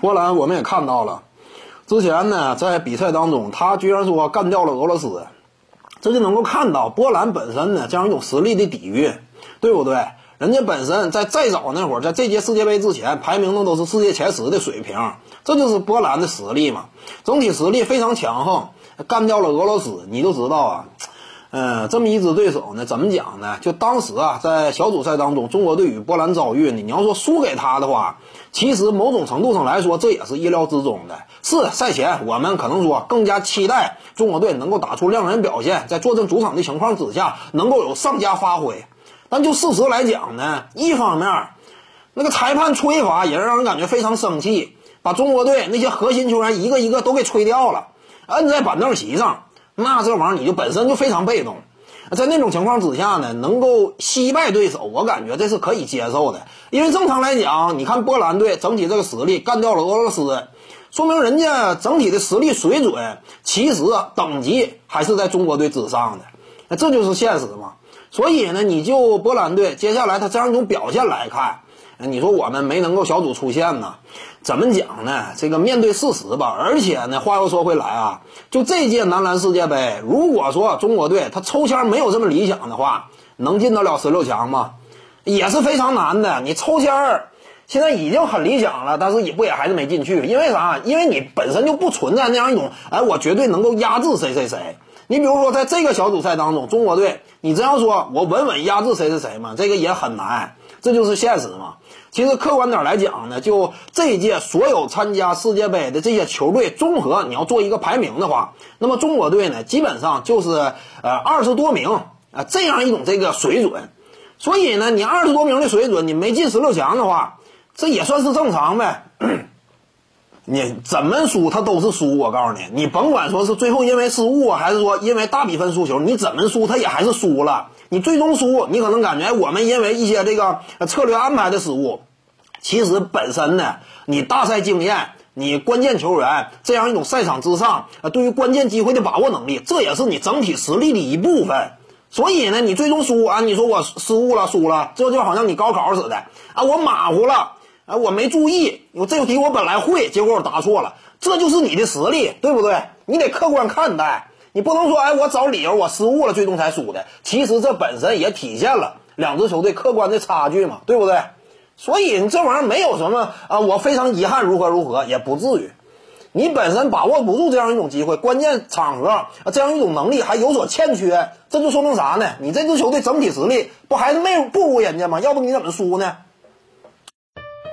波兰我们也看到了，之前呢在比赛当中，他居然说干掉了俄罗斯，这就能够看到波兰本身呢这样一种实力的底蕴，对不对？人家本身在再早那会儿，在这届世界杯之前，排名那都是世界前十的水平，这就是波兰的实力嘛，整体实力非常强横，干掉了俄罗斯，你就知道啊。嗯，这么一支对手呢，怎么讲呢？就当时啊，在小组赛当中，中国队与波兰遭遇呢，你要说输给他的话，其实某种程度上来说，这也是意料之中的。是赛前我们可能说更加期待中国队能够打出亮眼表现，在坐镇主场的情况之下，能够有上佳发挥。但就事实来讲呢，一方面，那个裁判吹罚也是让人感觉非常生气，把中国队那些核心球员一个一个都给吹掉了，摁在板凳席上。那这玩意儿你就本身就非常被动，在那种情况之下呢，能够惜败对手，我感觉这是可以接受的。因为正常来讲，你看波兰队整体这个实力干掉了俄罗斯，说明人家整体的实力水准其实等级还是在中国队之上的，那这就是现实嘛。所以呢，你就波兰队接下来他这样一种表现来看。你说我们没能够小组出线呢，怎么讲呢？这个面对事实吧。而且呢，话又说回来啊，就这届男篮世界杯，如果说中国队他抽签没有这么理想的话，能进得了十六强吗？也是非常难的。你抽签儿现在已经很理想了，但是也不也还是没进去，因为啥？因为你本身就不存在那样一种，哎，我绝对能够压制谁谁谁。你比如说在这个小组赛当中，中国队，你这样说我稳稳压制谁谁谁吗？这个也很难。这就是现实嘛。其实客观点来讲呢，就这一届所有参加世界杯的这些球队综合，你要做一个排名的话，那么中国队呢，基本上就是呃二十多名啊这样一种这个水准。所以呢，你二十多名的水准，你没进十六强的话，这也算是正常呗。你怎么输，他都是输。我告诉你，你甭管说是最后因为失误，还是说因为大比分输球，你怎么输，他也还是输了。你最终输，你可能感觉我们因为一些这个策略安排的失误，其实本身呢，你大赛经验，你关键球员这样一种赛场之上，呃，对于关键机会的把握能力，这也是你整体实力的一部分。所以呢，你最终输啊，你说我失误了，输了，这就好像你高考似的啊，我马虎了。哎，我没注意，我这题我本来会，结果我答错了，这就是你的实力，对不对？你得客观看待，你不能说，哎，我找理由，我失误了，最终才输的。其实这本身也体现了两支球队客观的差距嘛，对不对？所以你这玩意儿没有什么啊，我非常遗憾，如何如何也不至于。你本身把握不住这样一种机会，关键场合啊，这样一种能力还有所欠缺，这就说明啥呢？你这支球队整体实力不还是没不如人家吗？要不你怎么输呢？